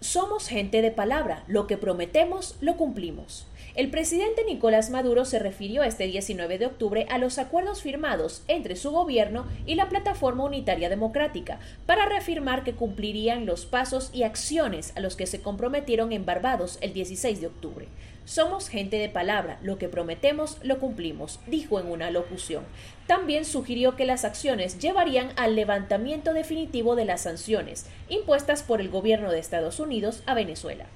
Somos gente de palabra. Lo que prometemos, lo cumplimos. El presidente Nicolás Maduro se refirió este 19 de octubre a los acuerdos firmados entre su gobierno y la Plataforma Unitaria Democrática para reafirmar que cumplirían los pasos y acciones a los que se comprometieron en Barbados el 16 de octubre. Somos gente de palabra, lo que prometemos lo cumplimos, dijo en una locución. También sugirió que las acciones llevarían al levantamiento definitivo de las sanciones impuestas por el gobierno de Estados Unidos a Venezuela.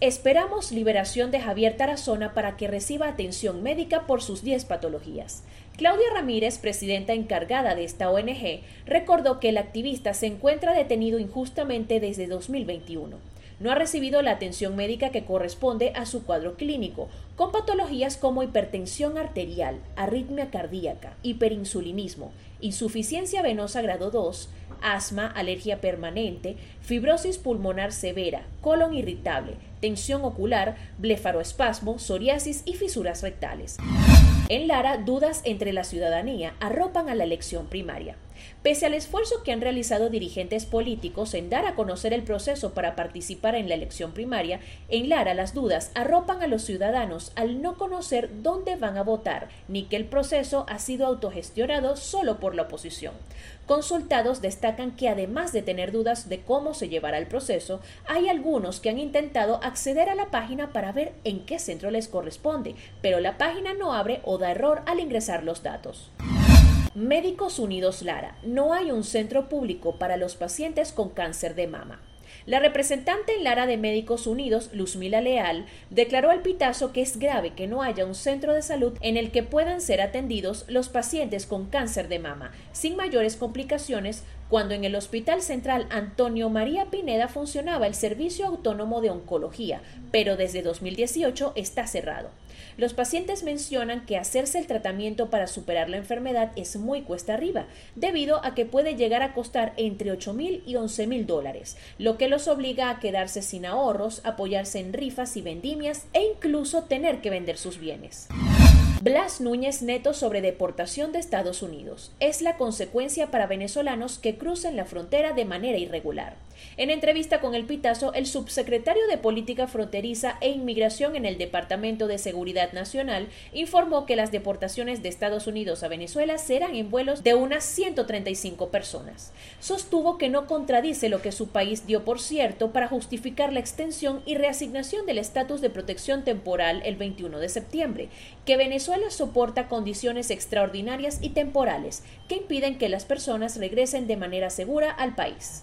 Esperamos liberación de Javier Tarazona para que reciba atención médica por sus 10 patologías. Claudia Ramírez, presidenta encargada de esta ONG, recordó que el activista se encuentra detenido injustamente desde 2021 no ha recibido la atención médica que corresponde a su cuadro clínico, con patologías como hipertensión arterial, arritmia cardíaca, hiperinsulinismo, insuficiencia venosa grado 2, asma, alergia permanente, fibrosis pulmonar severa, colon irritable, tensión ocular, blefaroespasmo, psoriasis y fisuras rectales. En Lara, dudas entre la ciudadanía arropan a la elección primaria. Pese al esfuerzo que han realizado dirigentes políticos en dar a conocer el proceso para participar en la elección primaria, en Lara las dudas arropan a los ciudadanos al no conocer dónde van a votar, ni que el proceso ha sido autogestionado solo por la oposición. Consultados destacan que además de tener dudas de cómo se llevará el proceso, hay algunos que han intentado acceder a la página para ver en qué centro les corresponde, pero la página no abre o da error al ingresar los datos. Médicos Unidos Lara, no hay un centro público para los pacientes con cáncer de mama. La representante en Lara de Médicos Unidos, Luzmila Leal, declaró al Pitazo que es grave que no haya un centro de salud en el que puedan ser atendidos los pacientes con cáncer de mama, sin mayores complicaciones, cuando en el Hospital Central Antonio María Pineda funcionaba el Servicio Autónomo de Oncología, pero desde 2018 está cerrado. Los pacientes mencionan que hacerse el tratamiento para superar la enfermedad es muy cuesta arriba, debido a que puede llegar a costar entre 8 mil y 11 mil dólares, lo que los obliga a quedarse sin ahorros, apoyarse en rifas y vendimias e incluso tener que vender sus bienes. Blas Núñez Neto sobre deportación de Estados Unidos. Es la consecuencia para venezolanos que crucen la frontera de manera irregular. En entrevista con el Pitazo, el subsecretario de Política Fronteriza e Inmigración en el Departamento de Seguridad Nacional informó que las deportaciones de Estados Unidos a Venezuela serán en vuelos de unas 135 personas. Sostuvo que no contradice lo que su país dio por cierto para justificar la extensión y reasignación del estatus de protección temporal el 21 de septiembre, que Venezuela soporta condiciones extraordinarias y temporales que impiden que las personas regresen de manera segura al país.